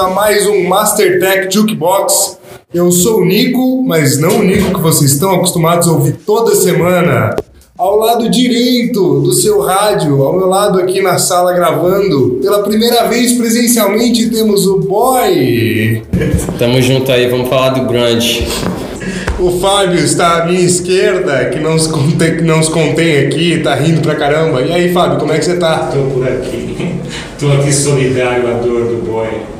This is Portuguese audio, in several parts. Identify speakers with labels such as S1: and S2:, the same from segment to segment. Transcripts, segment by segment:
S1: a mais um Master Tech Jukebox. Eu sou o Nico, mas não o Nico que vocês estão acostumados a ouvir toda semana. Ao lado direito do seu rádio, ao meu lado aqui na sala gravando, pela primeira vez presencialmente temos o Boy.
S2: Tamo junto aí, vamos falar do grunge.
S1: O Fábio está à minha esquerda, que não se contém, que não se contém aqui, tá rindo pra caramba. E aí, Fábio, como é que você tá?
S3: Tô por aqui. Tô aqui solidário à dor do boy.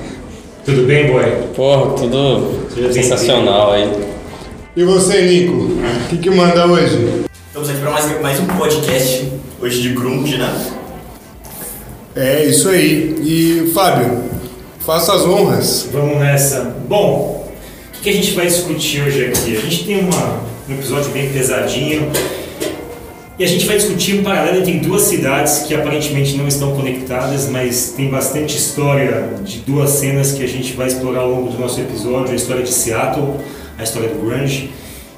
S3: Tudo bem, boy?
S2: Porra, tudo
S3: Seja
S2: sensacional aí.
S1: E você, Nico? O que, que manda hoje?
S4: Estamos aqui para mais, mais um podcast, hoje de grunge, né?
S1: É isso aí. E Fábio, faça as honras.
S3: Vamos nessa. Bom, o que que a gente vai discutir hoje aqui? A gente tem uma, um episódio bem pesadinho e a gente vai discutir um paralelo entre duas cidades que aparentemente não estão conectadas, mas tem bastante história de duas cenas que a gente vai explorar ao longo do nosso episódio: a história de Seattle, a história do grunge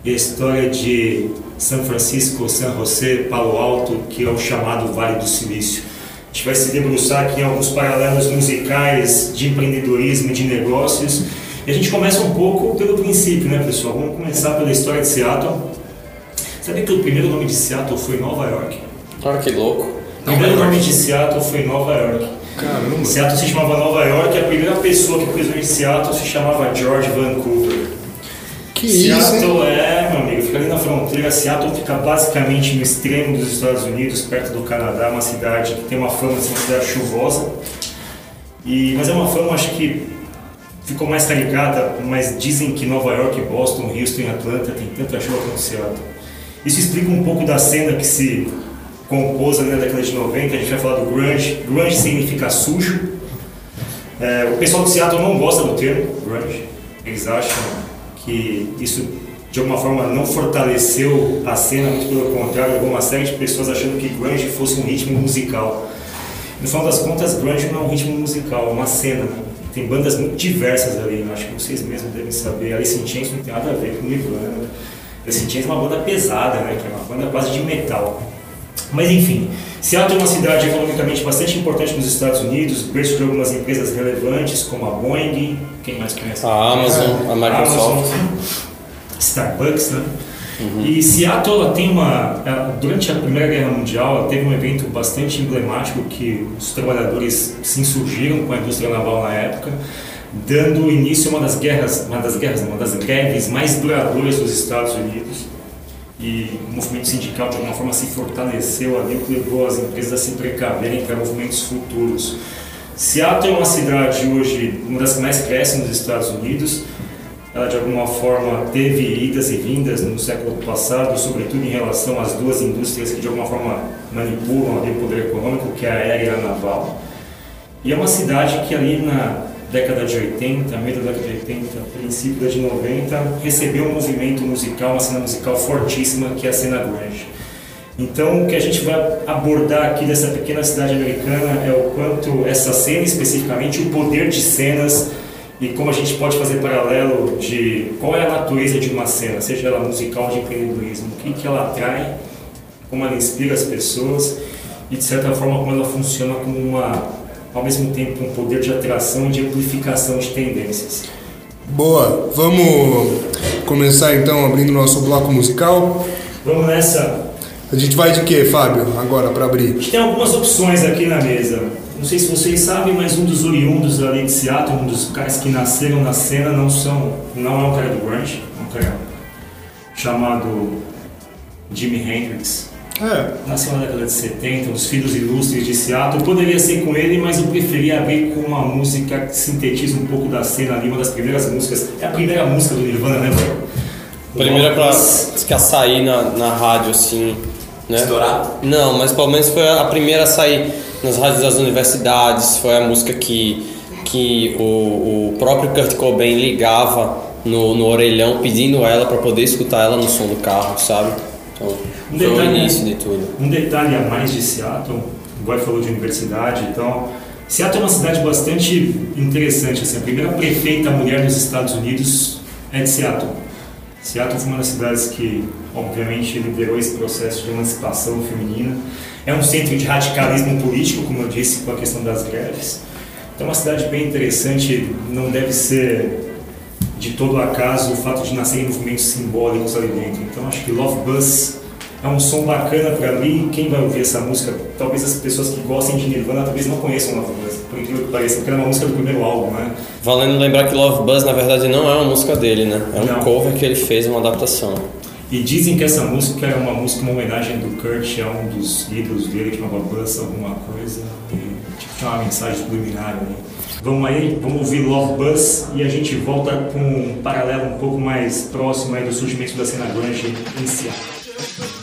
S3: e a história de São Francisco, San José, Palo Alto, que é o chamado Vale do Silício. A gente vai se debruçar aqui em alguns paralelos musicais de empreendedorismo de negócios. E a gente começa um pouco pelo princípio, né, pessoal? Vamos começar pela história de Seattle. Sabia que o primeiro nome de Seattle foi Nova York?
S2: Olha que louco.
S3: O primeiro nome de Seattle foi Nova York.
S1: Caramba.
S3: Seattle se chamava Nova York e a primeira pessoa que nome de Seattle se chamava George Vancouver.
S1: Que isso?
S3: Seattle é, meu amigo, fica ali na fronteira. Seattle fica basicamente no extremo dos Estados Unidos, perto do Canadá, uma cidade que tem uma fama de ser uma cidade chuvosa. E, mas é uma fama, acho que ficou mais caricata, mas dizem que Nova York, Boston, Houston e Atlanta tem tanta chuva quanto Seattle. Isso explica um pouco da cena que se compôs na década de 90, a gente vai falar do grunge. Grunge significa sujo. É, o pessoal de Seattle não gosta do termo grunge. Eles acham que isso de alguma forma não fortaleceu a cena, muito pelo contrário, levou uma série de pessoas achando que grunge fosse um ritmo musical. No final das contas, grunge não é um ritmo musical, é uma cena. Tem bandas muito diversas ali, né? acho que vocês mesmos devem saber. Alice in Chains não tem nada a ver com Nirvana. In Chains é uma banda pesada, né? que é uma banda quase de metal. Mas enfim, Seattle é uma cidade economicamente bastante importante nos Estados Unidos, berço de algumas empresas relevantes como a Boeing, quem mais conhece?
S2: A Amazon, a Microsoft.
S3: Amazon, Starbucks, né? E Seattle ela tem uma, ela- durante a Primeira Guerra Mundial, ela teve um evento bastante emblemático que os trabalhadores se insurgiram com a indústria naval na época, dando início a uma das guerras, uma das guerras, uma das greves mais duradouras dos Estados Unidos. E o movimento sindical de alguma forma se fortaleceu ali, o que levou as empresas a se precaverem para movimentos futuros. Seattle é uma cidade hoje, uma das que mais cresce nos Estados Unidos. Ela de alguma forma teve idas e vindas no século passado, sobretudo em relação às duas indústrias que de alguma forma manipulam ali o poder econômico, que é a aérea e a naval. E é uma cidade que ali na década de 80, meio da década de 80, princípio da de 90, recebeu um movimento musical, uma cena musical fortíssima, que é a cena grunge. Então, o que a gente vai abordar aqui dessa pequena cidade americana é o quanto essa cena especificamente, o poder de cenas e como a gente pode fazer paralelo de qual é a natureza de uma cena, seja ela musical ou de empreendedorismo, o que, que ela atrai, como ela inspira as pessoas e de certa forma como ela funciona como uma, ao mesmo tempo, um poder de atração e de amplificação de tendências.
S1: Boa, vamos começar então abrindo nosso bloco musical.
S3: Vamos nessa.
S1: A gente vai de quê, Fábio, agora para
S3: A
S1: abrir?
S3: gente tem algumas opções aqui na mesa. Não sei se vocês sabem, mas um dos oriundos ali de Seattle, um dos caras que nasceram na cena, não são, não é um cara do grunge, é um cara chamado Jimi Hendrix.
S1: É,
S3: Nasceu na década de 70, os filhos ilustres de Seattle. Poderia ser com ele, mas eu preferi abrir com uma música que sintetiza um pouco da cena ali, uma das primeiras músicas. É a primeira música do Nirvana, né, velho?
S2: Primeira pra que a sair na, na rádio, assim, né?
S4: Estourar.
S2: Não, mas pelo menos foi a primeira a sair nas rádios das universidades. Foi a música que, que o, o próprio Kurt Cobain ligava no, no orelhão pedindo ela para poder escutar ela no som do carro, sabe? Então,
S3: Um detalhe,
S2: início de tudo.
S3: Um detalhe a mais de Seattle, Boy falou de universidade, então Seattle é uma cidade bastante interessante. Assim, a primeira prefeita mulher nos Estados Unidos é de Seattle. Seattle foi uma das cidades que, obviamente, liderou esse processo de emancipação feminina. É um centro de radicalismo político, como eu disse, com a questão das greves. Então, é uma cidade bem interessante, não deve ser de todo acaso o fato de nascer em movimentos simbólicos ali dentro. Então, acho que Love Bus é um som bacana para mim. Quem vai ouvir essa música, talvez as pessoas que gostem de Nirvana talvez não conheçam Love Bus, por incrível que pareça, porque era uma música do primeiro álbum, né?
S2: Valendo lembrar que Love Buzz na verdade não é uma música dele, né? É um
S3: Não.
S2: cover que ele fez, uma adaptação.
S3: E dizem que essa música era uma música, uma homenagem do Kurt a um dos ídolos dele, que chamava Buzz alguma coisa, e tipo, tinha uma mensagem subliminar ali. Vamos aí, vamos ouvir Love Buzz e a gente volta com um paralelo um pouco mais próximo aí do surgimento da cena grunge em Seattle.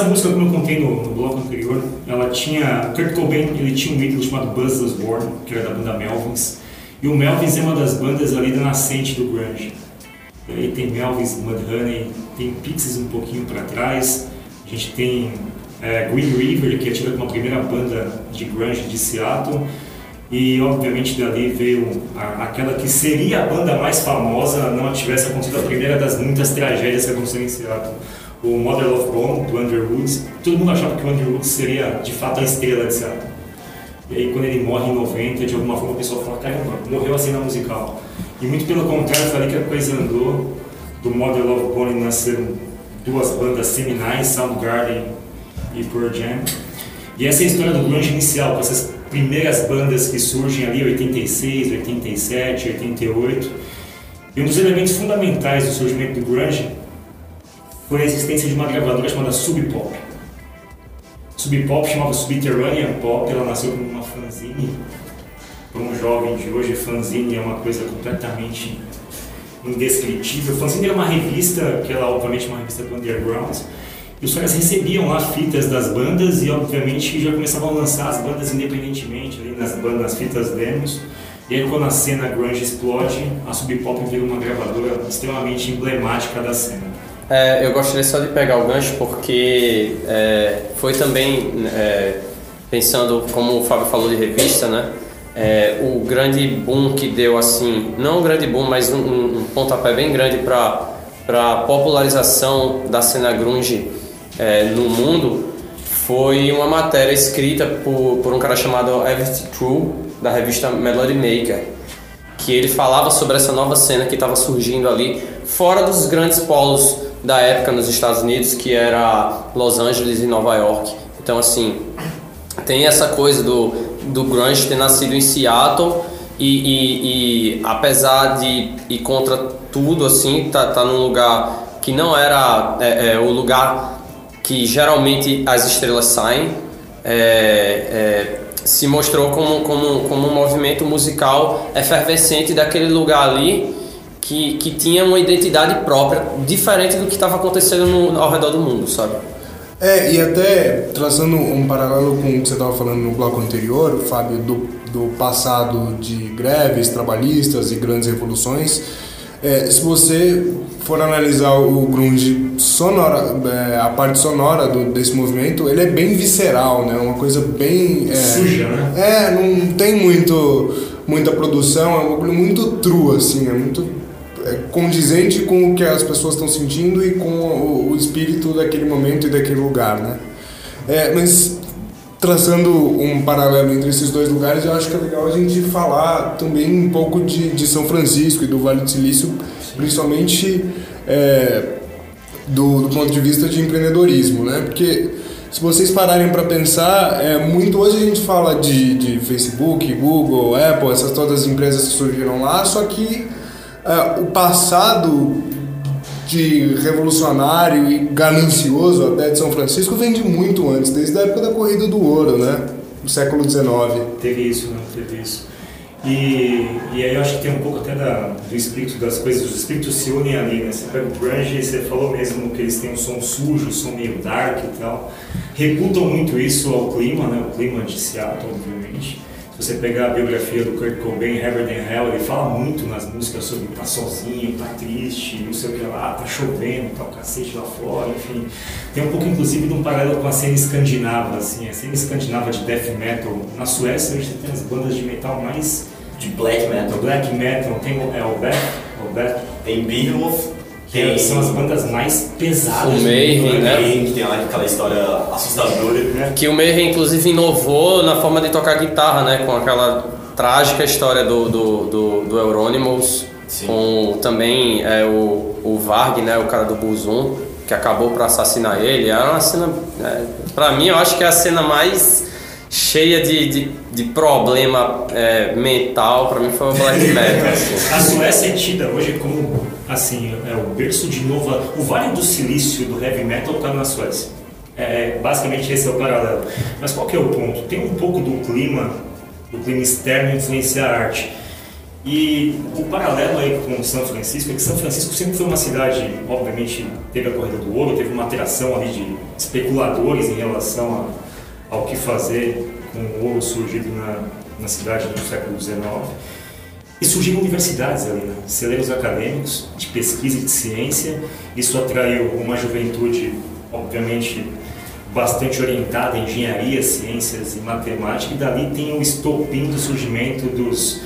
S3: Essa música, como eu contei no, no bloco anterior, ela tinha Kurt Cobain, ele tinha um ídolo chamado Buzz Osborne, que era da banda Melvins, e o Melvins é uma das bandas ali da nascente do grunge. Aí tem Melvins, Mudhoney, tem Pixies um pouquinho para trás, a gente tem é, Green River, que é tida como a primeira banda de grunge de Seattle, e obviamente dali veio a- aquela que seria a banda mais famosa, não tivesse acontecido a primeira das muitas tragédias que aconteceram em Seattle. O Mother Love Bone, do Underwoods. Todo mundo achava que o Underwoods seria de fato a estrela de Seattle. E aí quando ele morre em 90, de alguma forma o pessoal fala, caramba, morreu a cena musical. E muito pelo contrário, foi ali que a coisa andou. Do Mother Love Bone nasceram duas bandas seminais, Soundgarden e Pearl Jam. E essa é a história do grunge inicial, com essas primeiras bandas que surgem ali, 86, 87, 88. E um dos elementos fundamentais do surgimento do grunge foi a existência de uma gravadora chamada Sub Pop. Sub Pop chamava Subterranean Pop, ela nasceu como uma fanzine. Para um jovem de hoje, fanzine é uma coisa completamente indescritível. Fanzine era uma revista, que ela obviamente uma revista do underground, e os caras recebiam lá fitas das bandas e obviamente já começavam a lançar as bandas independentemente ali nas bandas, nas fitas demos. E aí quando a cena grunge explode, a Sub Pop vira uma gravadora extremamente emblemática da cena.
S2: É, eu gostaria só de pegar o gancho porque é, foi também, é, pensando como o Fábio falou de revista, né? É, o grande boom que deu assim, não um grande boom, mas um, um, pontapé bem grande para a popularização da cena grunge é, no mundo foi uma matéria escrita por, por um cara chamado Everett True, da revista Melody Maker que ele falava sobre essa nova cena que estava surgindo ali fora dos grandes polos da época nos Estados Unidos, que era Los Angeles e Nova York. Então, assim, tem essa coisa do, do grunge ter nascido em Seattle e, e, e apesar de ir contra tudo, assim, tá, tá num lugar que não era é, é, o lugar que geralmente as estrelas saem, é, é, se mostrou como, como, como um movimento musical efervescente daquele lugar ali que, que tinha uma identidade própria, diferente do que estava acontecendo no, ao redor do mundo, sabe?
S1: É, e até traçando um paralelo com o que você estava falando no bloco anterior, Fábio, do, do passado de greves trabalhistas e grandes revoluções, é, se você for analisar o grunge sonora, é, a parte sonora do, desse movimento, ele é bem visceral, né? Uma coisa bem... É,
S3: Suja, né?
S1: É, não tem muito, muita produção, é um bagulho muito true, assim, é muito condizente com o que as pessoas estão sentindo e com o, o espírito daquele momento e daquele lugar, né? É, mas traçando um paralelo entre esses dois lugares, eu acho que é legal a gente falar também um pouco de, de São Francisco e do Vale do Silício, principalmente é, do, do ponto de vista de empreendedorismo, né? Porque se vocês pararem para pensar, é, muito hoje a gente fala de, de Facebook, Google, Apple, essas todas as empresas que surgiram lá, só que é, o passado de revolucionário e ganancioso até de São Francisco vem de muito antes, desde a época da corrida do ouro, né? Do século XIX.
S3: Teve isso, né? Teve isso. E, e aí eu acho que tem um pouco até da, do espírito das coisas, os espíritos se unem ali, né? Você pega o grunge e você falou mesmo que eles têm um som sujo, um som meio dark e tal. Reputam muito isso ao clima, né? O clima de Seattle, obviamente. Você pegar a biografia do Kurt Cobain, Heaven and Hell, ele fala muito nas músicas sobre tá sozinho, tá triste, não sei o que lá, tá chovendo, tá o cacete lá fora, enfim. Tem um pouco, inclusive, de um paralelo com a cena escandinava, assim, a cena escandinava de death metal. Na Suécia, a gente tem as bandas de metal mais...
S4: De black metal.
S3: Black metal, tem o, é, o Beth, o Beth,
S4: Tem Beowulf, tem
S3: são as bandas mais pesadas.
S2: O
S3: do
S2: Mayhem, né?
S4: Mayhem, que tem lá aquela história assustadora.
S3: né?
S2: Que o Mayhem, inclusive, inovou na forma de tocar guitarra, né? Com aquela trágica história do, do, do, do Euronymous,
S4: Sim.
S2: com também é, o, o Varg, né? O cara do Buzum, que acabou por assassinar ele. É uma cena... É, pra mim, eu acho que é a cena mais cheia de, de, de problema é, mental, pra mim foi o Black Metal. assim.
S3: A Suécia é tida hoje como assim é o berço de nova. O Vale do Silício do heavy metal está na Suécia. É, basicamente esse é o paralelo. Mas qual que é o ponto? Tem um pouco do clima, do clima externo influenciar a arte. E o paralelo aí com São Francisco é que São Francisco sempre foi uma cidade, obviamente, teve a corrida do ouro, teve uma alteração ali de especuladores em relação a, ao que fazer com o ouro surgido na, na cidade no século XIX. E surgiram universidades ali, né? celeiros acadêmicos de pesquisa e de ciência. Isso atraiu uma juventude, obviamente, bastante orientada em engenharia, ciências e matemática. E dali tem o estopim do surgimento dos,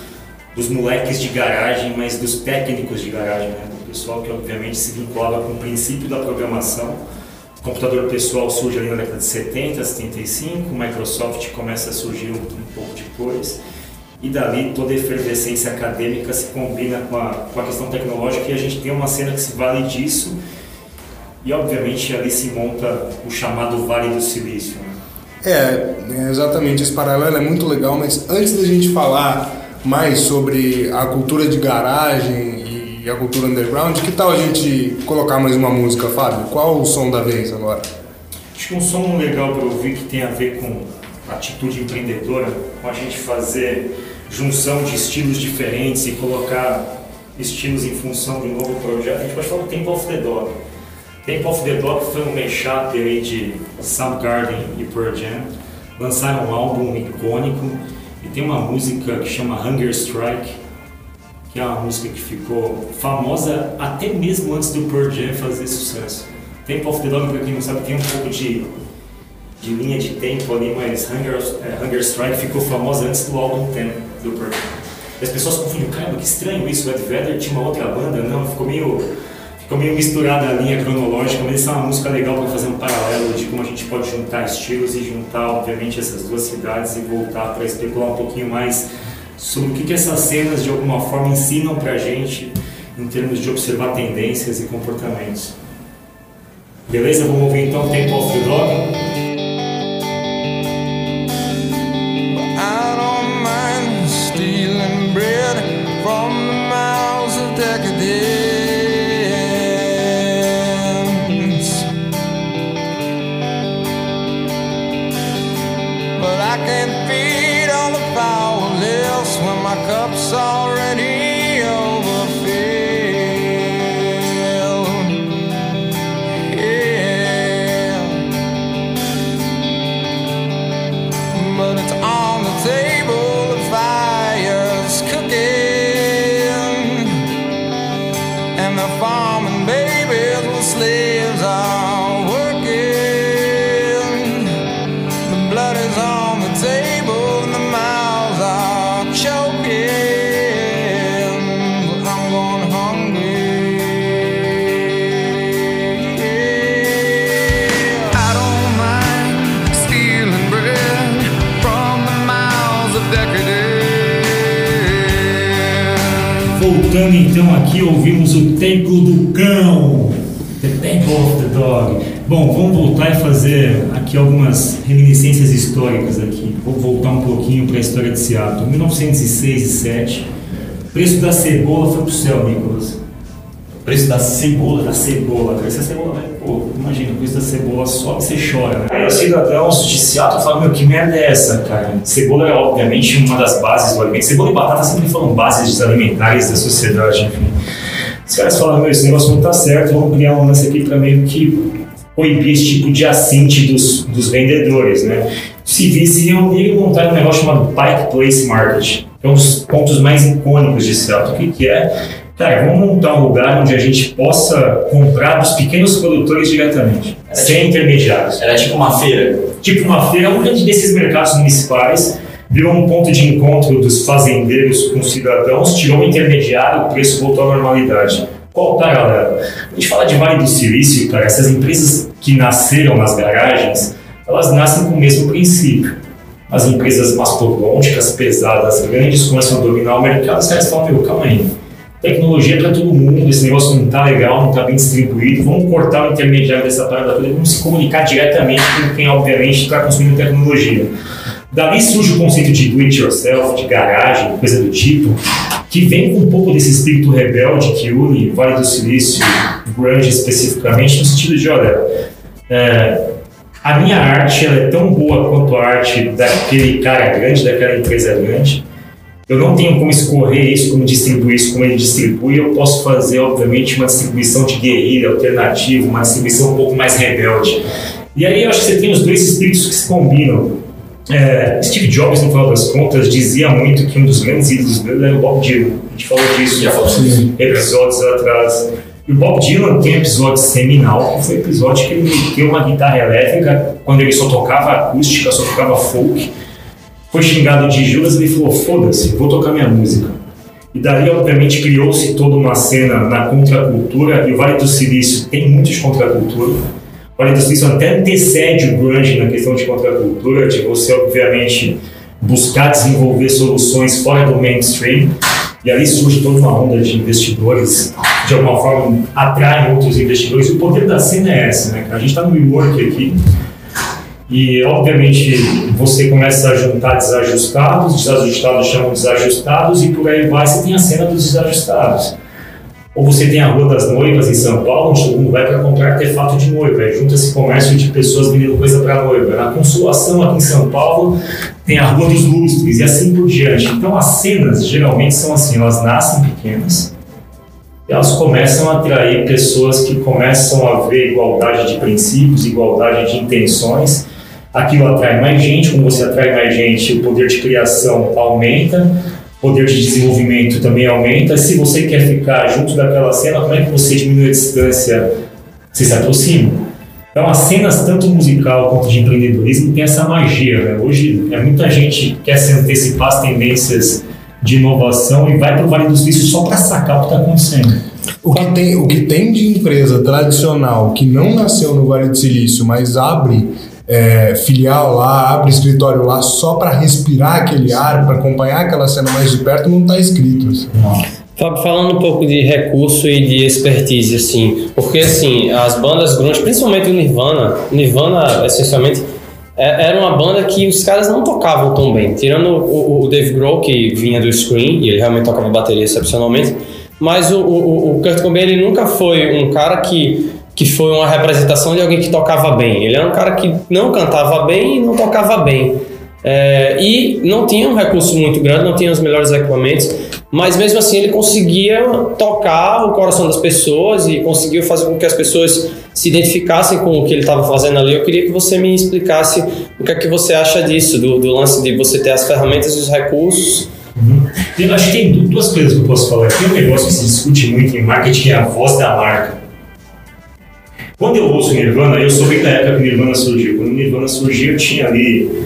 S3: dos moleques de garagem, mas dos técnicos de garagem, né? do pessoal que, obviamente, se vinculava com o princípio da programação. O computador pessoal surge ali na década de 70, 75, o Microsoft começa a surgir um, um pouco depois e dali toda a efervescência acadêmica se combina com a, com a questão tecnológica e a gente tem uma cena que se vale disso e obviamente ali se monta o chamado Vale do Silício. né?
S1: É, é, exatamente, esse paralelo é muito legal, mas antes da gente falar mais sobre a cultura de garagem e a cultura underground, que tal a gente colocar mais uma música, Fábio? Qual o som da vez agora?
S3: Acho que um som legal para ouvir que tem a ver com atitude empreendedora, com a gente fazer junção de estilos diferentes e colocar estilos em função de um novo projeto, a gente pode falar do Temple of the Dog. Temple of the Dog foi um mashup aí de Soundgarden e Pearl Jam. Lançaram um álbum icônico e tem uma música que chama Hunger Strike, que é uma música que ficou famosa até mesmo antes do Pearl Jam fazer sucesso. Temple of the Dog, para quem não sabe, tem um pouco de, de linha de tempo ali, mas Hunger, é, Hunger Strike ficou famosa antes do álbum Ten do. E as pessoas confundem, caramba, que estranho isso, o Ed Vedder tinha uma outra banda, não, ficou meio, ficou meio misturada a linha cronológica, mas isso é uma música legal para fazer um paralelo de como a gente pode juntar estilos e juntar, obviamente, essas duas cidades e voltar para especular um pouquinho mais sobre o que, que essas cenas de alguma forma ensinam pra gente em termos de observar tendências e comportamentos. Beleza? Vamos ouvir então Temple of the Dog. saw Então aqui, ouvimos o Templo do Cão, The Temple of the Dog. Bom, vamos voltar e fazer aqui algumas reminiscências históricas aqui. Vou voltar um pouquinho para a história de Seattle. 1906 e 7, o preço da cebola foi pro céu, Nicolas.
S4: Preço da cebola.
S3: da cebola, cara. Essa cebola, né? Pô, imagina, o preço da cebola sobe você chora, né? Aí os cidadãos de Seattle falam, meu, que merda é essa, cara? Cebola é, obviamente, uma das bases do alimento. Cebola e batata sempre foram bases alimentares da sociedade, enfim. Os caras falam, meu, esse negócio não tá certo, vamos criar um lance aqui pra meio que proibir esse tipo de assinte dos, dos vendedores, né? Civis se reuniram e montaram um negócio chamado Pike Place Market, é um dos pontos mais icônicos de Seattle. O que, que é? Cara, vamos montar um lugar onde a gente possa comprar dos pequenos produtores diretamente, sem intermediários.
S4: Era tipo uma feira.
S3: Tipo uma feira, um desses mercados municipais virou um ponto de encontro dos fazendeiros com os cidadãos, tirou um intermediário, o preço voltou à normalidade. Qual tá, galera? A gente fala de Vale do Silício, cara, essas empresas que nasceram nas garagens, elas nascem com o mesmo princípio. As empresas mastodônticas, pesadas, grandes, começam a dominar o mercado, os caras falam, meu, calma aí. Tecnologia para todo mundo, esse negócio não tá legal, não tá bem distribuído, vamos cortar o intermediário dessa parada toda e vamos se comunicar diretamente com quem, obviamente, está consumindo tecnologia. Dali surge o conceito de do it yourself, de garagem, coisa do tipo, que vem com um pouco desse espírito rebelde que une Vale do Silício, grunge especificamente, no sentido de, olha, é, a minha arte ela é tão boa quanto a arte daquele cara grande, daquela empresa grande. Eu não tenho como escorrer isso, como distribuir isso, como ele distribui. Eu posso fazer, obviamente, uma distribuição de guerrilha alternativa, uma distribuição um pouco mais rebelde. E aí eu acho que você tem os dois espíritos que se combinam. É, Steve Jobs, no final das contas, dizia muito que um dos grandes ídolos dele era o Bob Dylan. A gente falou disso
S4: Já falou
S3: episódios atrás. E o Bob Dylan tem um episódio seminal, que foi o episódio que ele meteu uma guitarra elétrica quando ele só tocava acústica, só tocava folk. Foi xingado de Judas ele falou: foda-se, vou tocar minha música. E daí, obviamente, criou-se toda uma cena na contracultura, e o Vale do Silício tem muito de contracultura. O Vale do Silício até antecede o grunge na questão de contracultura, de você, obviamente, buscar desenvolver soluções fora do mainstream. E ali surge toda uma onda de investidores, de alguma forma atraem outros investidores. E o poder da cena é essa, né? A gente está no WeWork aqui, e, obviamente, você começa a juntar desajustados, desajustados chamam desajustados, e por aí vai, você tem a cena dos desajustados. Ou você tem a Rua das Noivas em São Paulo, onde todo mundo vai para comprar artefato de noiva, aí junta esse comércio de pessoas vendendo coisa para noiva. Na Consolação, aqui em São Paulo, tem a Rua dos Lustres, e assim por diante. Então, as cenas, geralmente, são assim, elas nascem pequenas, elas começam a atrair pessoas que começam a ver igualdade de princípios, igualdade de intenções, aquilo atrai mais gente, como você atrai mais gente, o poder de criação aumenta, o poder de desenvolvimento também aumenta. Se você quer ficar junto daquela cena, como é que você diminui a distância? Você se aproxima. Então, as cenas, tanto musical quanto de empreendedorismo, tem essa magia. Né? Hoje, é muita gente que quer se antecipar às tendências de inovação e vai para o Vale dos Silícios só para sacar o que está acontecendo.
S1: O que, tem, o que tem de empresa tradicional que não nasceu no Vale do Silício, mas abre é, filial lá, abre escritório lá só para respirar aquele ar, para acompanhar aquela cena mais de perto, não está escrito. assim.
S2: Fábio, falando um pouco de recurso e de expertise, assim, porque assim, as bandas grunge, principalmente o Nirvana, Nirvana, essencialmente, é- era uma banda que os caras não tocavam tão bem. Tirando o, o Dave Grohl, que vinha do Scream, e ele realmente tocava bateria excepcionalmente, mas o, o, o Kurt Cobain, ele nunca foi um cara que, que foi uma representação de alguém que tocava bem. Ele era um cara que não cantava bem e não tocava bem. É, e não tinha um recurso muito grande, não tinha os melhores equipamentos, mas mesmo assim ele conseguia tocar o coração das pessoas e conseguiu fazer com que as pessoas se identificassem com o que ele estava fazendo ali. Eu queria que você me explicasse o que é que você acha disso, do, do lance de você ter as ferramentas e os recursos.
S3: Eu acho que tem du- duas coisas que eu posso falar. Tem um negócio que se discute muito em marketing, que é a voz da marca. Quando eu ouço Nirvana, eu sou bem da época que Nirvana surgiu. Quando Nirvana surgiu, eu tinha ali,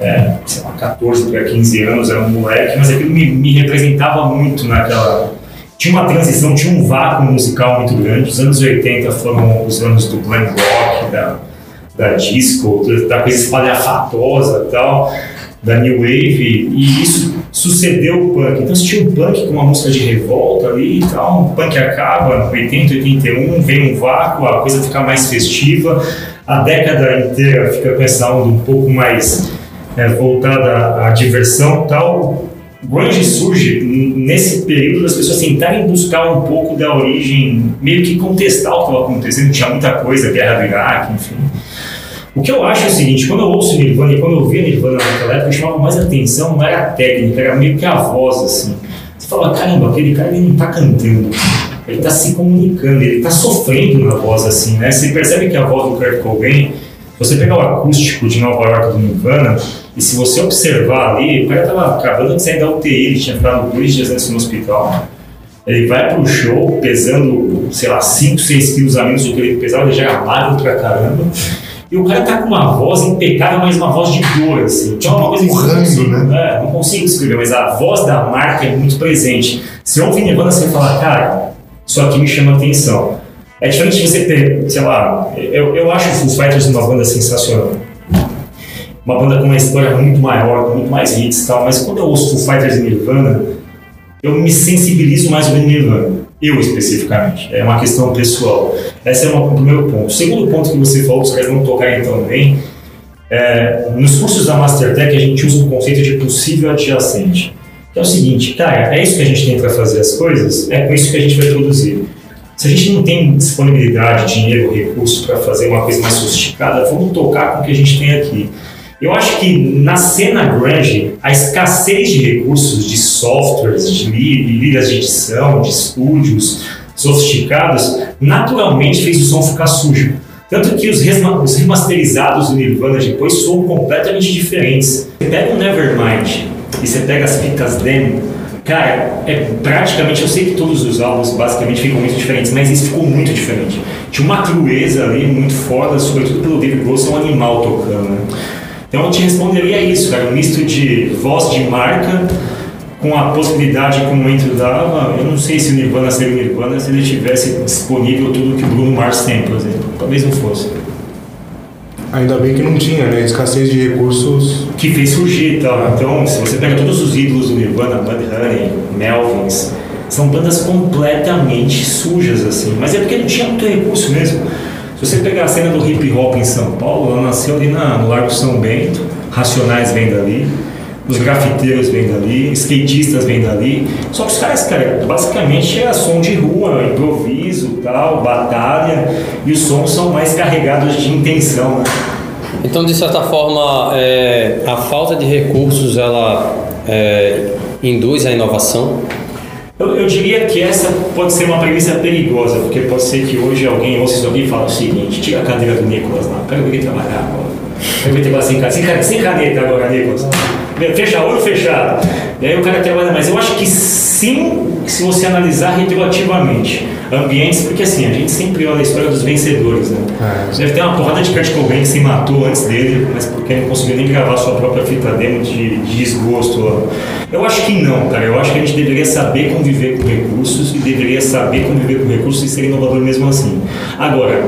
S3: é, sei lá, 14 para 15 anos, era um moleque, mas aquilo me, me representava muito naquela. Tinha uma transição, tinha um vácuo musical muito grande. Os anos 80 foram os anos do glam rock, da, da disco, da coisa espalhafatosa e tal, da new wave, e isso sucedeu o punk. Então você tinha um punk com uma música de revolta ali e tal, o punk acaba, 80, 81, vem um vácuo, a coisa fica mais festiva, a década inteira fica com essa onda um pouco mais é, voltada à diversão tal. grunge surge nesse período das pessoas tentarem buscar um pouco da origem, meio que contestar o que estava acontecendo, tinha muita coisa, guerra do Iraque, enfim. O que eu acho é o seguinte, quando eu ouço Nirvana e quando eu ouvia Nirvana naquela época, chamava mais atenção não era a técnica, era meio que a voz, assim. Você fala, caramba, aquele cara ele não tá cantando, ele tá se comunicando, ele tá sofrendo na voz, assim, né? Você percebe que a voz do Kurt Cobain, você pegar o acústico de Nova York do Nirvana, e se você observar ali, o cara tava acabando de sair da UTI, ele tinha ficado dois dias antes no hospital. Ele vai pro show pesando, sei lá, 5, 6 quilos a menos do que ele pesava, ele já era magro pra caramba. E o cara tá com uma voz impecável, mas uma voz de dor, assim. Tinha uma coisa
S1: Urrando, né?
S3: É, não consigo descrever, mas a voz da marca é muito presente. Se eu ouvir Nirvana, você fala, cara, isso aqui me chama atenção. É diferente de você ter, sei lá, eu, eu acho o Foo Fighters uma banda sensacional uma banda com uma história muito maior, com muito mais hits e tal, mas quando eu ouço Foo Fighters e Nirvana, eu me sensibilizo mais com Nirvana, eu especificamente, é uma questão pessoal. Esse é o primeiro ponto. O segundo ponto que você falou, que vocês não tocarem tão bem, é, nos cursos da Mastertech a gente usa o conceito de possível adjacente, que é o seguinte, cara, é isso que a gente tem para fazer as coisas, é com isso que a gente vai produzir. Se a gente não tem disponibilidade, dinheiro, recurso para fazer uma coisa mais sofisticada, vamos tocar com o que a gente tem aqui. Eu acho que na cena grunge, a escassez de recursos, de softwares, de li- de edição, de estúdios sofisticados, naturalmente fez o som ficar sujo. Tanto que os, remasterizados do Nirvana depois soam completamente diferentes. Você pega o Nevermind e você pega as fitas demo, cara, é praticamente, eu sei que todos os álbuns basicamente ficam muito diferentes, mas esse ficou muito diferente. Tinha uma crueza ali muito foda, sobretudo pelo David Grohl, um animal tocando, né? Então eu te responderia isso, cara, um misto de voz de marca com a possibilidade que o momento dava. Eu não sei se o Nirvana seria o Nirvana se ele tivesse disponível tudo que o Bruno Mars tem, por exemplo. Talvez não fosse.
S1: Ainda bem que não tinha, né? Escassez de recursos.
S3: Que fez surgir e tal. Então, se você pega todos os ídolos do Nirvana, Mudhoney, Melvins, são bandas completamente sujas, assim. Mas é porque não tinha muito recurso mesmo. Se você pegar a cena do hip hop em São Paulo, ela nasceu ali na, no Largo São Bento, Racionais vem dali, os grafiteiros vêm dali, skatistas vêm dali. Só que os caras, cara, basicamente é som de rua, improviso, tal, batalha, e os sons são mais carregados de intenção, né?
S2: Então, de certa forma, é, a falta de recursos ela é, induz a inovação.
S3: Eu, eu diria que essa pode ser uma premissa perigosa, porque pode ser que hoje alguém ouça isso aqui e fale o seguinte: tira a cadeira do Nicolas lá, pega ele trabalhar agora. Pega ele trabalhar sem caneta, sem sem caneta agora, Nicolas. Fecha olho fechado. E aí o cara trabalha mais. Eu acho que sim, se você analisar retroativamente ambientes, porque assim, a gente sempre olha a história dos vencedores, né?
S1: É.
S3: Deve ter uma porrada de Kurt Cobain que se matou antes dele, mas porque não conseguiu nem gravar sua própria fita demo de, de desgosto. ó. Eu acho que não, cara. Eu acho que a gente deveria saber conviver com recursos e deveria saber conviver com recursos e ser inovador mesmo assim. Agora,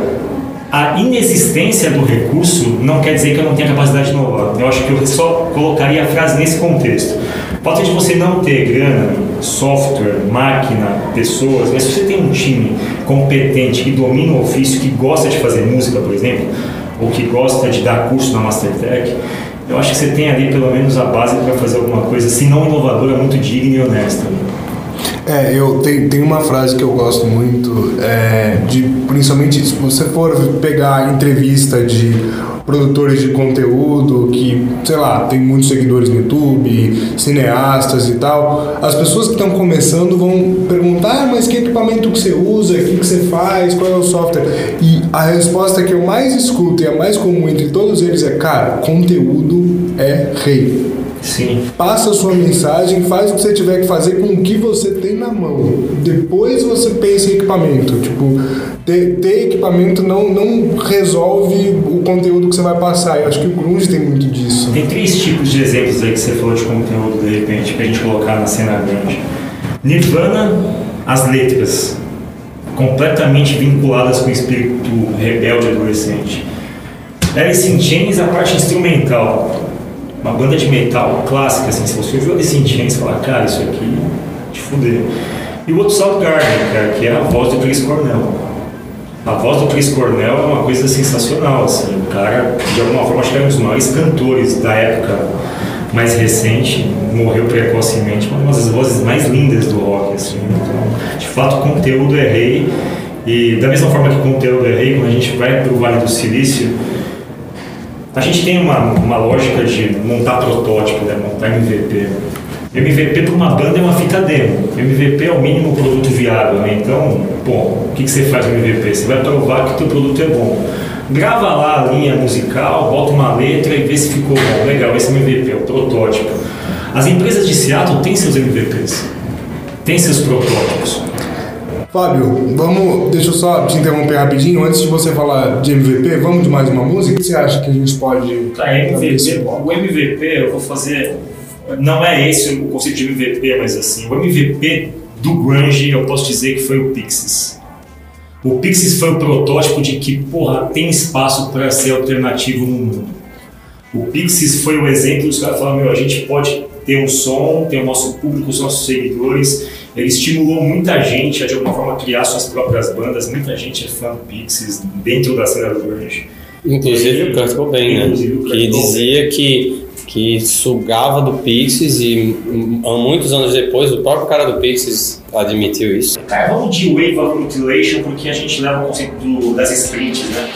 S3: a inexistência do recurso não quer dizer que eu não tenha capacidade de inovar. Eu acho que eu só colocaria a frase nesse contexto. O fato de você não ter grana, software, máquina, pessoas, mas se você tem um time competente que domina o ofício, que gosta de fazer música, por exemplo, ou que gosta de dar curso na Mastertech, eu acho que você tem ali pelo menos a base para fazer alguma coisa, se não inovadora, muito digna e honesta.
S1: É, eu tenho, tem uma frase que eu gosto muito, é, de principalmente se você for pegar entrevista de produtores de conteúdo que, sei lá, tem muitos seguidores no YouTube, cineastas e tal, as pessoas que estão começando vão perguntar, ah, mas que equipamento que você usa, o que, que você faz, qual é o software? E a resposta que eu mais escuto e a mais comum entre todos eles é, cara, conteúdo é rei.
S3: Sim.
S1: Passa a sua mensagem, faz o que você tiver que fazer com o que você tem na mão. Depois você pensa em equipamento. Tipo, ter, ter equipamento não, não resolve o conteúdo que você vai passar. Eu acho que o Grunge tem muito disso.
S3: Tem três tipos de exemplos aí que você falou de conteúdo, de repente, pra gente colocar na cena grande. Nirvana, as letras, completamente vinculadas com o espírito rebelde adolescente. Alice in Chains, a parte instrumental. Uma banda de metal clássica, assim, se você ouviu Alice in Chains, fala, cara, isso aqui, te fuder. E o outro Soundgarden, cara, que é a voz do Chris Cornell. A voz do Chris Cornell é uma coisa sensacional, assim. O cara, de alguma forma, acho que era um dos maiores cantores da época mais recente, morreu precocemente, uma das vozes mais lindas do rock, assim. Então, de fato, o conteúdo é rei. E da mesma forma que o conteúdo é rei, quando a gente vai para o Vale do Silício, a gente tem uma, uma lógica de montar protótipo, né? montar MVP. MVP para uma banda é uma fita demo. MVP é o mínimo produto viável, né? Então, bom, o que, que você faz no MVP? Você vai provar que o teu produto é bom. Grava lá a linha musical, bota uma letra e vê se ficou bom. Legal, esse MVP, é o protótipo. As empresas de Seattle têm seus MVPs, têm seus protótipos.
S1: Fábio, vamos. Deixa eu só te interromper rapidinho. Antes de você falar de MVP, vamos de mais uma música? O que você acha que a gente pode.
S3: Tá, MVP, o MVP eu vou fazer. Não é esse o conceito de MVP, mas assim, o MVP do Grunge eu posso dizer que foi o Pixies. O Pixies foi o protótipo de que, porra, tem espaço para ser alternativo no mundo. O Pixies foi o exemplo dos caras falando, meu, a gente pode ter um som, ter o nosso público, os nossos seguidores. Ele estimulou muita gente a, de alguma forma, criar suas próprias bandas. Muita gente é fã do Pixies dentro da cena do grunge.
S2: Inclusive o Kurt Cobain, né? Que dizia que, que sugava do Pixies e hum, há muitos anos depois o próprio cara do Pixies admitiu isso.
S3: Cara, vamos de Wave of Mutilation, porque a gente leva o conceito do- das sprints, né?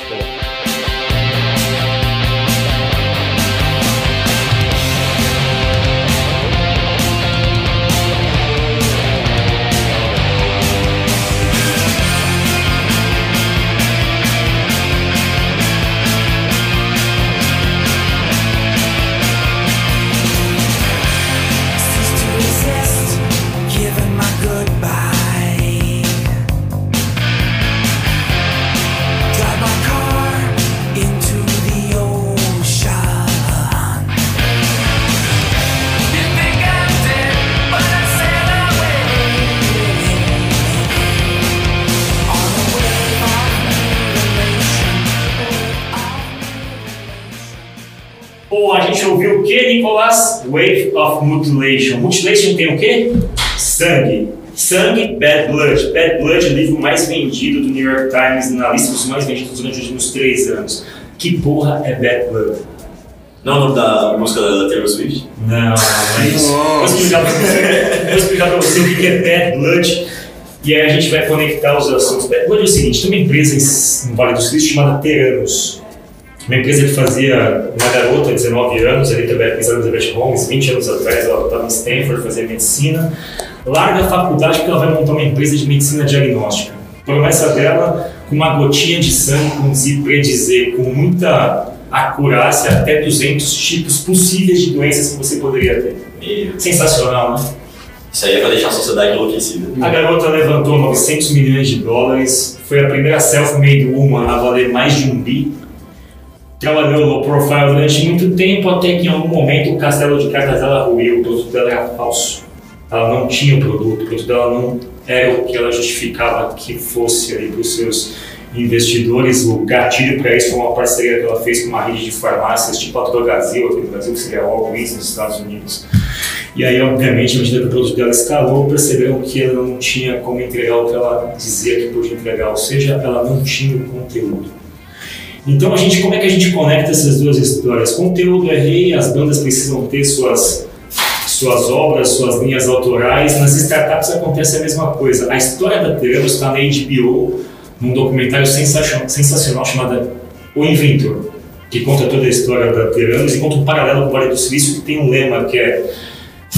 S5: Wave of Mutilation.
S3: Mutilation tem o quê? Sangue. Sangue, Bad Blood. Bad Blood é o livro mais vendido do New York Times na lista dos mais vendidos durante os últimos três anos. Que porra é Bad Blood?
S4: Não é o nome da música da Taylor Swift?
S3: Não, mas vou explicar pra você, vou explicar pra você o que é Bad Blood e aí a gente vai conectar os assuntos. Bad Blood é o seguinte, tem uma empresa em, em Vale do Silício chamada Teranos, uma empresa que fazia uma garota de 19 anos, em Elizabeth Holmes, 20 anos atrás, ela estava em Stanford, fazia medicina, larga a faculdade porque ela vai montar uma empresa de medicina diagnóstica. Promessa dela, com uma gotinha de sangue, conseguir predizer com muita acurácia até 200 tipos possíveis de doenças que você poderia ter. Sensacional, né?
S4: isso aí é pra deixar a sociedade enlouquecida.
S3: A garota levantou 900 milhões de dólares, foi a primeira self-made woman a valer mais de um bi. Trabalhou low profile durante muito tempo, até que em algum momento o castelo de cartas dela ruiu, o produto dela era falso. Ela não tinha o produto, o produto dela não era o que ela justificava que fosse ali para os seus investidores. O gatilho para isso foi uma parceria que ela fez com uma rede de farmácias, tipo a Drogazil aqui no Brasil, que seria a Walgreens nos Estados Unidos. E aí, obviamente, à medida que o produto dela escalou, perceberam que ela não tinha como entregar o que ela dizia que podia entregar, ou seja, ela não tinha o conteúdo. Então, a gente, como é que a gente conecta essas duas histórias? Conteúdo é rei, as bandas precisam ter suas, suas obras, suas linhas autorais. Nas startups acontece a mesma coisa. A história da Teranos está na HBO, num documentário sensacional, sensacional chamado O Inventor, que conta toda a história da Teranos e conta um paralelo com o Vale do Silício, que tem um lema que é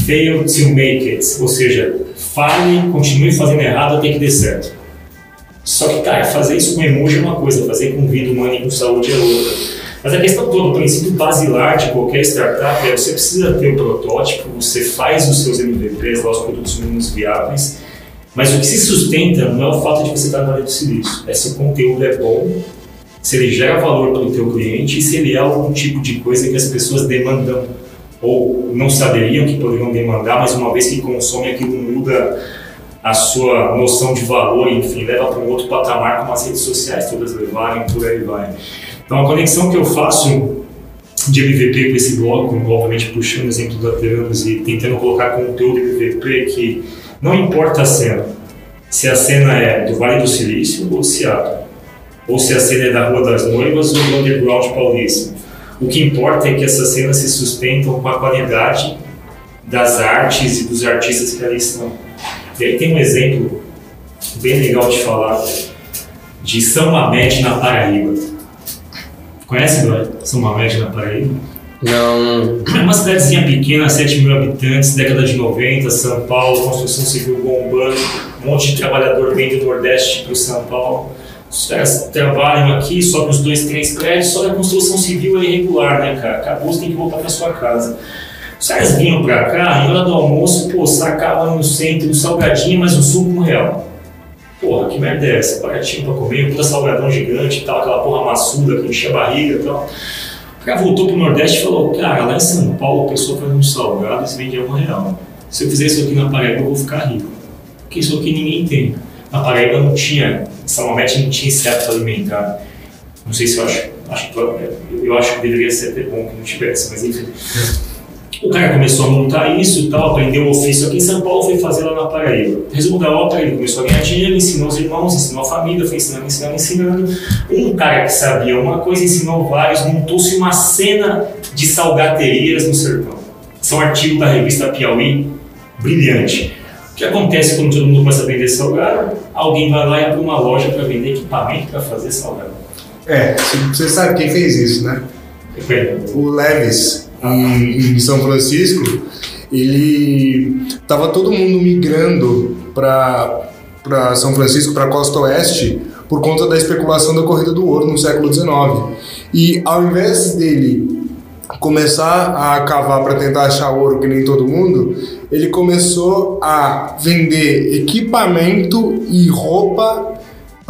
S3: fail to make it, ou seja, fale, continue fazendo errado até que dê certo. Só que, cara, fazer isso com emoji é uma coisa, fazer com vida humana e com saúde é outra. Mas a questão toda, o princípio basilar de qualquer startup é você precisa ter o protótipo, você faz os seus MVPs, lá, os produtos mínimos viáveis, mas o que se sustenta não é o fato de você estar na área do silício, é se o conteúdo é bom, se ele gera valor para o teu cliente e se ele é algum tipo de coisa que as pessoas demandam ou não saberiam que poderiam demandar, mas uma vez que consome aquilo muda a sua noção de valor, enfim, leva para um outro patamar como as redes sociais todas levarem, por aí vai. Então a conexão que eu faço de MVP com esse bloco, obviamente puxando o exemplo da Teranos e tentando colocar conteúdo MVP que não importa a cena, se a cena é do Vale do Silício ou Seattle, ou se a cena é da Rua das Noivas ou do Underground Paulista. O que importa é que essas cenas se sustentam com a qualidade das artes e dos artistas que ali estão. E aí tem um exemplo bem legal de falar de São Mamede na Paraíba. Conhece, Dói? São Mamede na Paraíba?
S2: Não.
S3: É uma cidadezinha pequena, 7 mil habitantes, década de 90, São Paulo, construção civil bombando, um monte de trabalhador vem do Nordeste para o São Paulo. Os caras trabalham aqui, sobem os dois, três prédios, só que a construção civil é irregular, né, cara? Acabou, você tem que voltar para sua casa. Caras vinham pra cá, em hora do almoço, pô, sacava no centro um salgadinho, mas um suco um real. Porra, que merda é essa? Baratinho pra comer, um puta salgadão gigante e tal, aquela porra maçuda que enchia a barriga e tal. O cara voltou pro Nordeste e falou, cara, lá em São Paulo a pessoa faz um salgado e se vende a um real. Se eu fizer isso aqui na Paraíba, eu vou ficar rico. Porque isso aqui ninguém tem. Na Paraíba não tinha, Salomete não tinha hábito alimentar. Não sei se eu acho, acho eu acho que deveria ser até bom que não tivesse, mas enfim. O cara começou a montar isso e tal, aprendeu o ofício aqui em São Paulo, foi fazer lá na Paraíba. Resumo da ópera, ele começou a ganhar dinheiro, ensinou os irmãos, ensinou a família, foi ensinando, ensinando, ensinando. Um cara que sabia uma coisa, ensinou vários, montou-se uma cena de salgaterias no sertão. São artigos da revista Piauí, brilhante. O que acontece quando todo mundo começa a vender salgado? Alguém vai lá e abre uma loja para vender equipamento para fazer salgado.
S1: É, você sabe quem fez isso, né? O Levis, em, em São Francisco, ele tava todo mundo migrando para São Francisco, para a costa oeste, por conta da especulação da corrida do ouro no século XIX. E ao invés dele começar a cavar para tentar achar ouro que nem todo mundo, ele começou a vender equipamento e roupa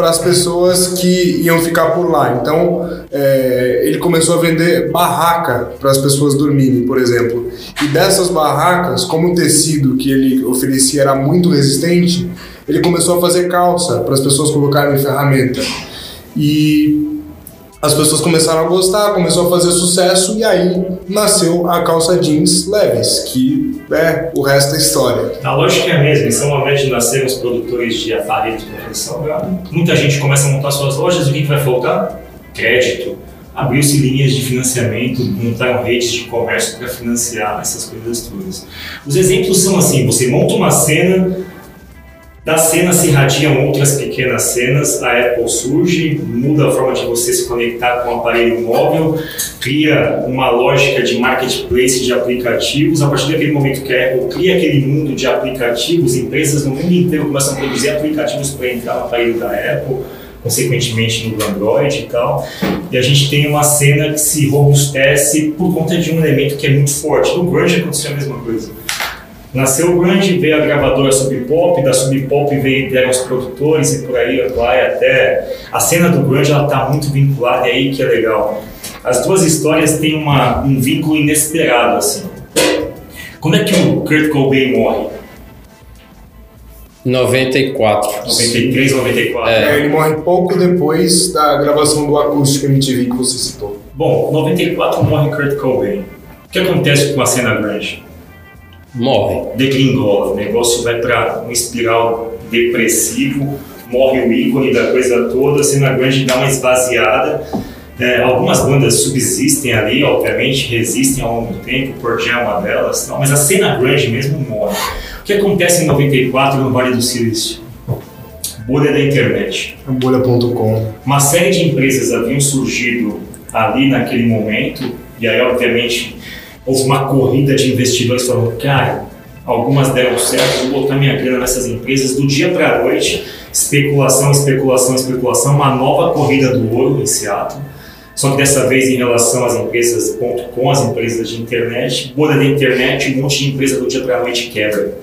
S1: para as pessoas que iam ficar por lá. Então, é, ele começou a vender barraca para as pessoas dormirem, por exemplo. E dessas barracas, como o tecido que ele oferecia era muito resistente, ele começou a fazer calça para as pessoas colocarem ferramenta. E as pessoas começaram a gostar, começou a fazer sucesso e aí nasceu a calça jeans Levis, que é o resto da história.
S3: A lógica é a mesma, em São Mamede nasceram os produtores de aparelhos para fazer salgado. Muita gente começa a montar suas lojas, o que, que vai faltar? Crédito. Abriu-se linhas de financiamento, montaram redes de comércio para financiar essas coisas todas. Os exemplos são assim: você monta uma cena, da cena se irradiam outras pequenas cenas, a Apple surge, muda a forma de você se conectar com o aparelho móvel, cria uma lógica de marketplace de aplicativos. A partir daquele momento que a Apple cria aquele mundo de aplicativos, empresas no mundo inteiro começam a produzir aplicativos para entrar no aparelho da Apple, consequentemente no Android e tal. E a gente tem uma cena que se robustece por conta de um elemento que é muito forte. No grunge aconteceu a mesma coisa. Nasceu o grunge, veio a gravadora Sub Pop, da Sub Pop veio vieram os produtores e por aí vai até a cena do grunge ela tá muito vinculada e aí que é legal. As duas histórias têm uma, um vínculo inesperado assim. Como é que o Kurt Cobain morre?
S2: 94.
S3: 93, 94.
S1: É, ele morre pouco depois da gravação do acústico MTV que você citou.
S3: Bom, 94 morre Kurt Cobain. O que acontece com a cena grunge?
S2: Morre.
S3: degringola, o negócio vai para um espiral depressivo, morre o ícone da coisa toda, a cena grande dá uma esvaziada. É, algumas bandas subsistem ali, obviamente, resistem ao longo do tempo, Jam é uma delas, tal, mas a cena grunge mesmo morre. O que acontece em 94 no Vale do Silício? Bolha da internet.
S1: Bolha.com.
S3: Uma série de empresas haviam surgido ali naquele momento, e aí, obviamente, houve uma corrida de investidores falando, cara, algumas deram certo, vou botar minha grana nessas empresas do dia para a noite, especulação, especulação, especulação, uma nova corrida do ouro em Seattle. Só que dessa vez em relação às empresas .com, as empresas de internet, bolha da internet, um monte de empresa do dia para a noite quebra.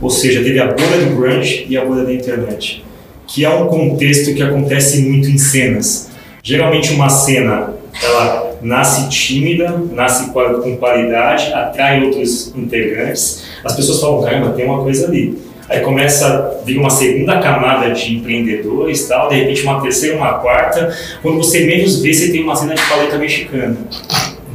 S3: Ou seja, teve a bolha do grunge e a bolha da internet, que é um contexto que acontece muito em cenas. Geralmente uma cena, ela nasce tímida, nasce com qualidade, atrai outros integrantes. As pessoas falam, caramba, tem uma coisa ali. Aí começa a vir uma segunda camada de empreendedores, tal, de repente uma terceira, uma quarta. Quando você menos vê, você tem uma cena de paleta mexicana.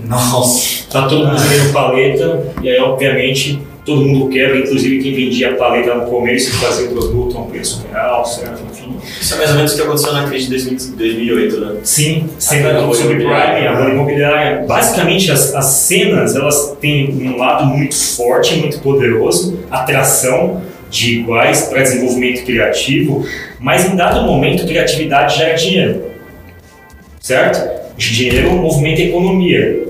S4: Nossa.
S3: Tá todo mundo vendendo paleta, e aí, obviamente, todo mundo quebra, inclusive quem vendia paleta no começo fazia o produto a um preço real, certo? Enfim.
S4: Isso é mais ou menos o que aconteceu na crise de 2000 2008, né?
S3: Sim, do
S4: bolha
S3: subprime, a bolha imobiliária. Basicamente, as, as cenas elas têm um lado muito forte, muito poderoso, atração de iguais para desenvolvimento criativo, mas em dado momento, criatividade gera dinheiro, certo? Dinheiro movimenta a economia,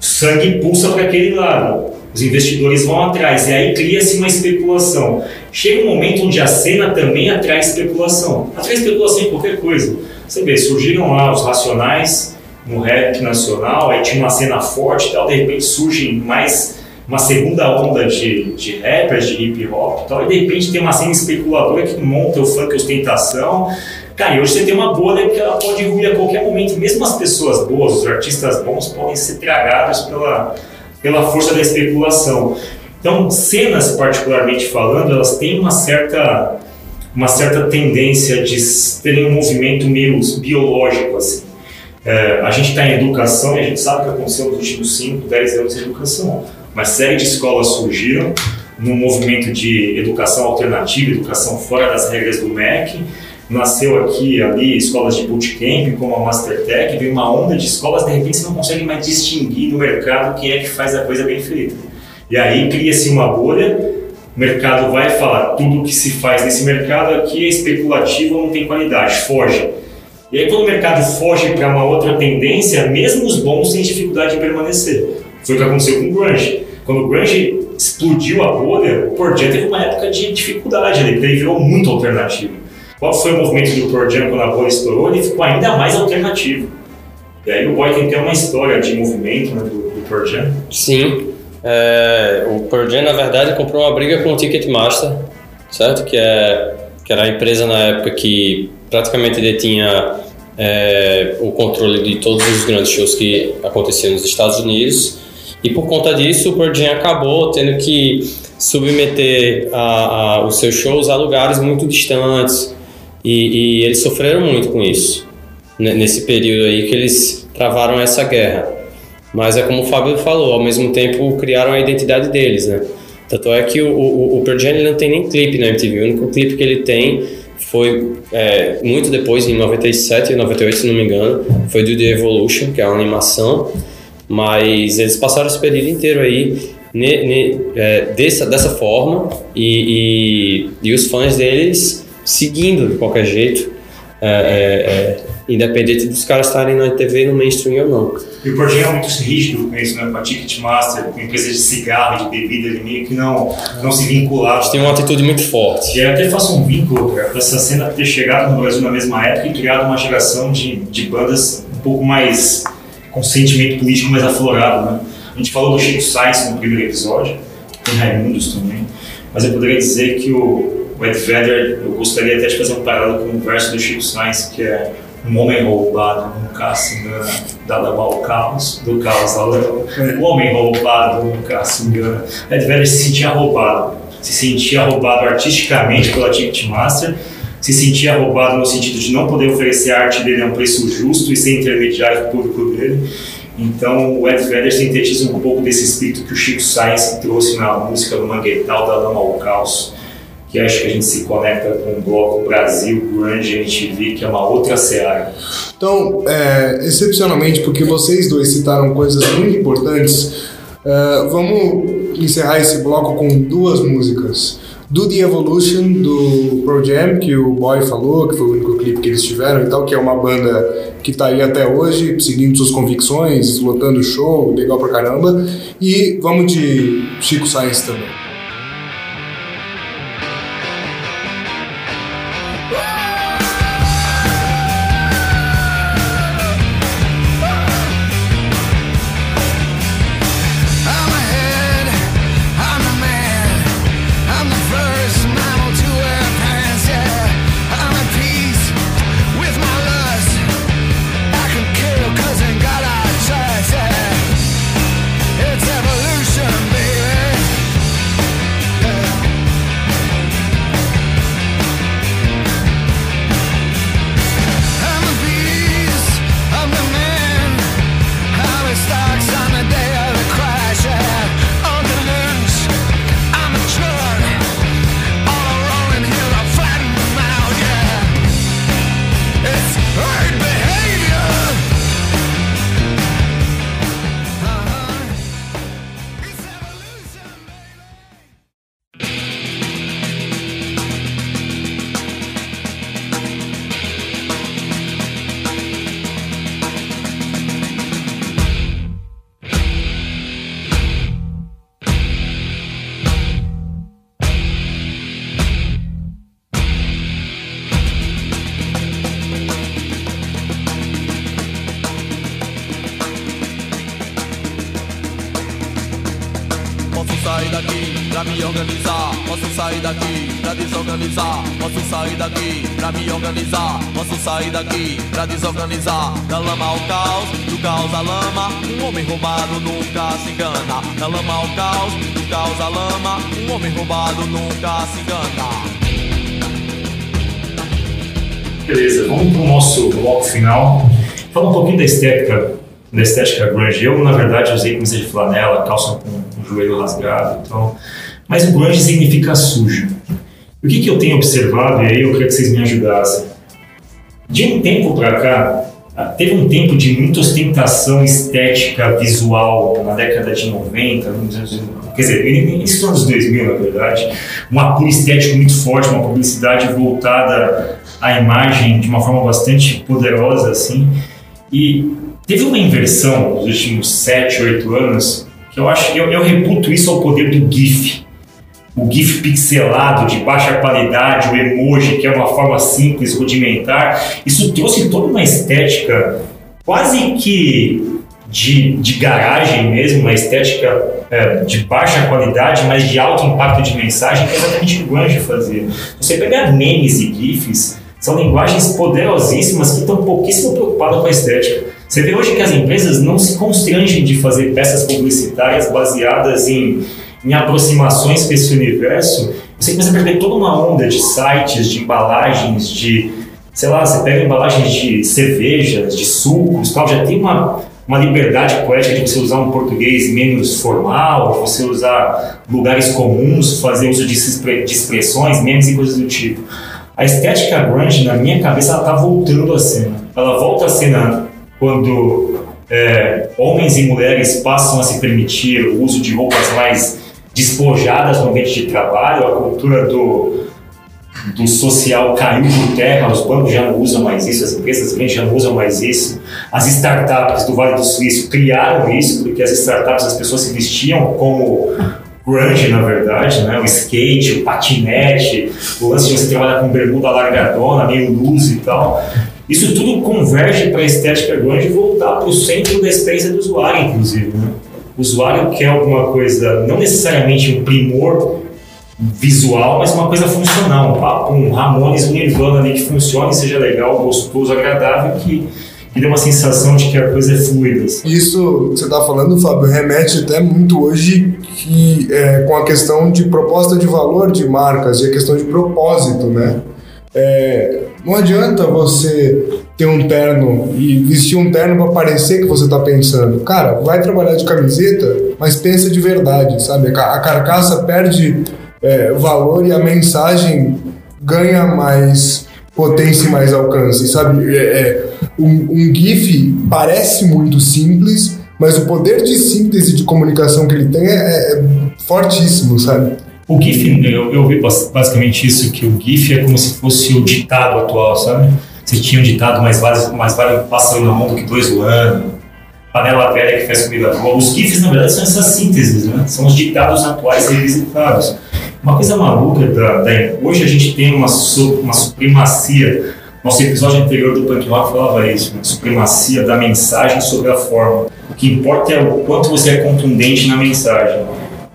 S3: o sangue pulsa para aquele lado. Os investidores vão atrás e aí cria-se uma especulação. Chega um momento onde a cena também atrai especulação. Atrai especulação em qualquer coisa. Você vê, surgiram lá os Racionais no rap nacional, aí tinha uma cena forte e tal, de repente surge mais uma segunda onda de, de rappers, de hip hop e tal, e de repente tem uma cena especuladora que monta o funk ostentação. Cara, e hoje você tem uma bolha que ela pode ruir a qualquer momento. Mesmo as pessoas boas, os artistas bons, podem ser tragados pela, pela força da especulação. Então, cenas, particularmente falando, elas têm uma certa, uma certa tendência de terem um movimento meio biológico, assim. É, a gente está em educação e a gente sabe o que aconteceu nos últimos 5, 10 anos de educação. Uma série de escolas surgiram num movimento de educação alternativa, educação fora das regras do MEC. Nasceu aqui ali escolas de bootcamp, como a Mastertech, veio uma onda de escolas, de repente você não consegue mais distinguir no mercado quem é que faz a coisa bem feita. E aí cria-se uma bolha, o mercado vai falar, tudo que se faz nesse mercado aqui é especulativo, não tem qualidade, foge. E aí, quando o mercado foge para uma outra tendência, mesmo os bons têm dificuldade em permanecer. Foi o que aconteceu com o Grunge. Quando o Grunge explodiu a bolha, o Jam teve uma época de dificuldade ali, porque ele virou muito alternativo. Qual foi o movimento do Pearl Jam quando a bolha estourou? Ele ficou ainda mais alternativo. E aí o Boy tem até uma história de movimento né, do, do Pearl Jam.
S2: Sim. É, o Pearl Jam, na verdade, comprou uma briga com o Ticketmaster, certo? Que, é, que era a empresa na época que praticamente detinha é, o controle de todos os grandes shows que aconteciam nos Estados Unidos. E por conta disso, o Pearl Jam acabou tendo que submeter a, a, os seus shows a lugares muito distantes. E, e eles sofreram muito com isso, né, nesse período aí que eles travaram essa guerra. Mas é como o Fábio falou, ao mesmo tempo criaram a identidade deles, né? Tanto é que o, o, o Pearl Jam não tem nem clipe na MTV, o único clipe que ele tem foi é, muito depois, em 97 e 98, se não me engano, foi do The Evolution, que é uma animação, mas eles passaram esse período inteiro aí ne, ne, é, dessa, dessa forma e, e, e os fãs deles seguindo de qualquer jeito, é, é, é, independente dos caras estarem na TV, no mainstream ou não.
S3: E o Jam é muito rígido com isso, né? Com a Ticketmaster, com empresas de cigarro, de bebida, ele meio que não, não se vinculava.
S2: Eles têm uma atitude muito forte.
S3: E eu até faço um vínculo cara, com essa cena ter chegado no Brasil na mesma época e criado uma geração de, de bandas um pouco mais com sentimento político mais aflorado. Né? A gente falou do Chico Sainz no primeiro episódio, tem Raimundos também, mas eu poderia dizer que o, o Ed Vedder, eu gostaria até de fazer um paralelo com o verso do Chico Sainz, que é um homem roubado nunca se engana, dado ao caos, do caos ao leão. O homem roubado nunca se engana. Ed Vedder se sentia roubado, se sentia roubado artisticamente pela Ticketmaster, se sentia roubado no sentido de não poder oferecer a arte dele a um preço justo e ser intermediário público dele. Então o Ed Vedder sintetiza um pouco desse espírito que o Chico Sainz trouxe na música do Mangueital, da Lama ao Caos, que acho que a gente se conecta com o bloco Brasil, Grunge, MTV, que é uma outra seara.
S1: Então, é, excepcionalmente, porque vocês dois citaram coisas muito importantes, é, vamos encerrar esse bloco com duas músicas. Do The Evolution, do Pro Jam, que o Boy falou, que foi o único clipe que eles tiveram e tal, que é uma banda que tá aí até hoje, seguindo suas convicções, lotando show, legal pra caramba. E vamos de Chico Sainz também.
S6: Sair daqui pra desorganizar. Posso sair daqui pra me organizar. Posso sair daqui pra desorganizar. Da lama ao caos, do caos à lama. Um homem roubado nunca se engana. Da lama ao caos, do caos à lama. Um homem roubado nunca se engana.
S3: Beleza, vamos para o nosso bloco final. Fala um pouquinho da estética, da estética grunge. Eu, na verdade, usei camisa de flanela, calça com o joelho rasgado, então... Mas o grunge significa sujo. O que, que eu tenho observado, e aí eu queria que vocês me ajudassem. De um tempo para cá, ah, teve um tempo de muita ostentação estética visual na década de 90, nos anos- quer dizer, início dos anos 2000, na verdade. Um apuro estético muito forte, uma publicidade voltada à imagem de uma forma bastante poderosa, assim. E teve uma inversão nos últimos 7, 8 anos, que eu acho, eu, eu reputo isso ao poder do GIF o GIF pixelado de baixa qualidade, o emoji, que é uma forma simples, rudimentar, isso trouxe toda uma estética quase que de, de garagem mesmo, uma estética é, de baixa qualidade, mas de alto impacto de mensagem, que é exatamente o que o fazia. Você pegar memes e GIFs, são linguagens poderosíssimas que estão pouquíssimo preocupadas com a estética. Você vê hoje que as empresas não se constrangem de fazer peças publicitárias baseadas em em aproximações com esse universo, você começa a perder toda uma onda de sites, de embalagens, de, sei lá, você pega embalagens de cervejas, de sucos, tal, já tem uma, uma liberdade poética de você usar um português menos formal, você usar lugares comuns, fazer uso de, de expressões, memes e coisas do tipo. A estética grunge, na minha cabeça, ela tá voltando à cena. Ela volta à cena quando é, homens e mulheres passam a se permitir o uso de roupas mais despojadas no ambiente de trabalho, a cultura do, do social caiu por terra, os bancos já não usam mais isso, as empresas já não usam mais isso, as startups do Vale do Suíço criaram isso, porque as startups as pessoas se vestiam como grunge, na verdade, né? o skate, o patinete, o lance de você trabalhar com bermuda largadona, meio luz e tal. Isso tudo converge para a estética grunge voltar para o centro da experiência do usuário, inclusive. Né? O usuário quer alguma coisa, não necessariamente um primor visual, mas uma coisa funcional, um papo, um Ramones, um Nirvana ali que funcione, seja legal, gostoso, agradável, que, que dê uma sensação de que a coisa é fluida. assim.
S1: Isso que você está falando, Fábio, remete até muito hoje que, é, com a questão de proposta de valor de marcas e a questão de propósito, né? É, não adianta você ter um terno e vestir um terno para parecer que você está pensando. Cara, vai trabalhar de camiseta, mas pensa de verdade, sabe? A ca- A carcaça perde é, valor e a mensagem ganha mais potência e mais alcance, sabe? É, é, um, um GIF parece muito simples, mas o poder de síntese de comunicação que ele tem é, é fortíssimo, sabe?
S3: O GIF, eu, eu vi bas- basicamente isso, que o GIF é como se fosse o ditado atual, sabe? Você tinha um ditado mais vale, mais vale um pássaro na mão do que dois voando, panela velha que faz comida boa. Os GIFs, na verdade, são essas sínteses, né? São os ditados atuais revisitados. Uma coisa maluca, da, da- hoje a gente tem uma, uma supremacia, nosso episódio anterior do Punk Rock falava isso, uma supremacia da mensagem sobre a forma. O que importa é o quanto você é contundente na mensagem.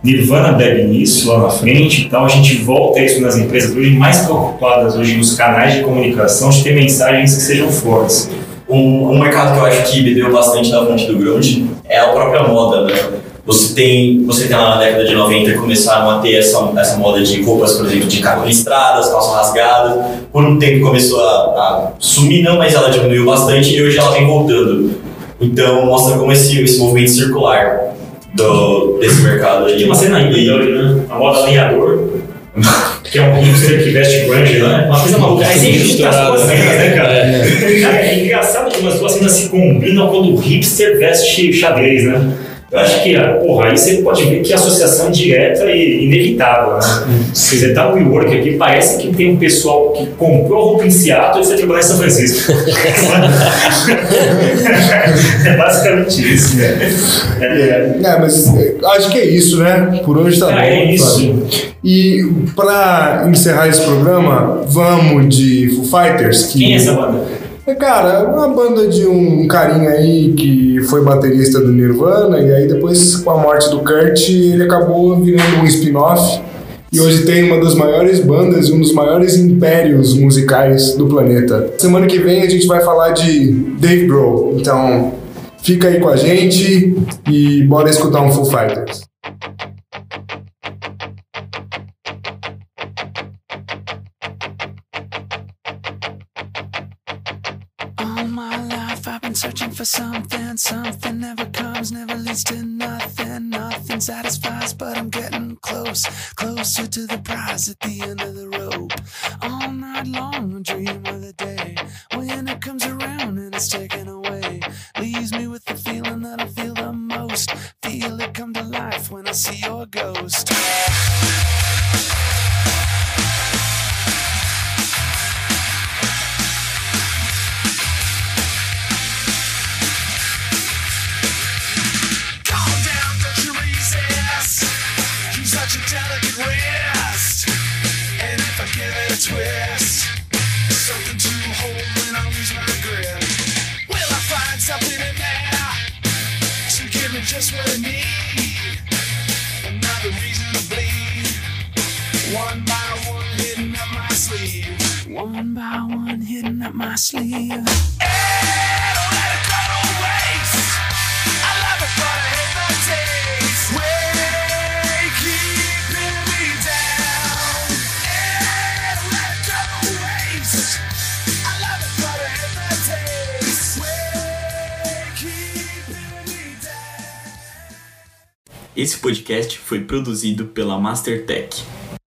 S3: Nirvana bebe nisso lá na frente e tal. A gente volta isso nas empresas hoje, mais preocupadas hoje nos canais de comunicação de ter mensagens que sejam fortes.
S4: Um, um mercado que eu acho que bebeu bastante na fonte do grunge é a própria moda, né? Você tem, você tem lá na década de 90 começaram a ter essa, essa moda de roupas, por exemplo, de cabo listradas, calça rasgada. Por um tempo começou a, a sumir, não, mas ela diminuiu bastante e hoje ela vem voltando. Então mostra como esse, esse movimento circular do, desse mercado aí.
S3: Tem uma cena ainda hoje, né? A moda lenhador, que é um hipster que veste grunge, né? Uma coisa maluca. Você junta as duas cenas, né, cara? Cara, é engraçado como as duas cenas se combinam quando o hipster veste xadrez, né? Eu acho que, ah, porra, aí você pode ver que a associação é direta e inevitável, né? Se você tá no WeWork aqui, parece que tem um pessoal que comprou roupa em Seattle e foi trabalhar em São Francisco. é basicamente isso, né? É,
S1: É, mas é, acho que é isso, né? Por hoje tá
S3: Ah,
S1: bom.
S3: é isso.
S1: Fábio. E pra encerrar esse programa, vamos de Foo Fighters. Que
S3: Quem é essa banda?
S1: É, cara, uma banda de um carinha aí que foi baterista do Nirvana e aí depois com a morte do Kurt ele acabou virando um spin-off e hoje tem uma das maiores bandas e um dos maiores impérios musicais do planeta. Semana que vem a gente vai falar de Dave Grohl, então fica aí com a gente e bora escutar um Foo Fighters.
S7: All my life I've been searching for something. Something never comes, never leads to nothing. Nothing satisfies, but I'm getting close. Closer to the prize at the end of the rope. All night long, dream
S8: produzido pela Mastertech.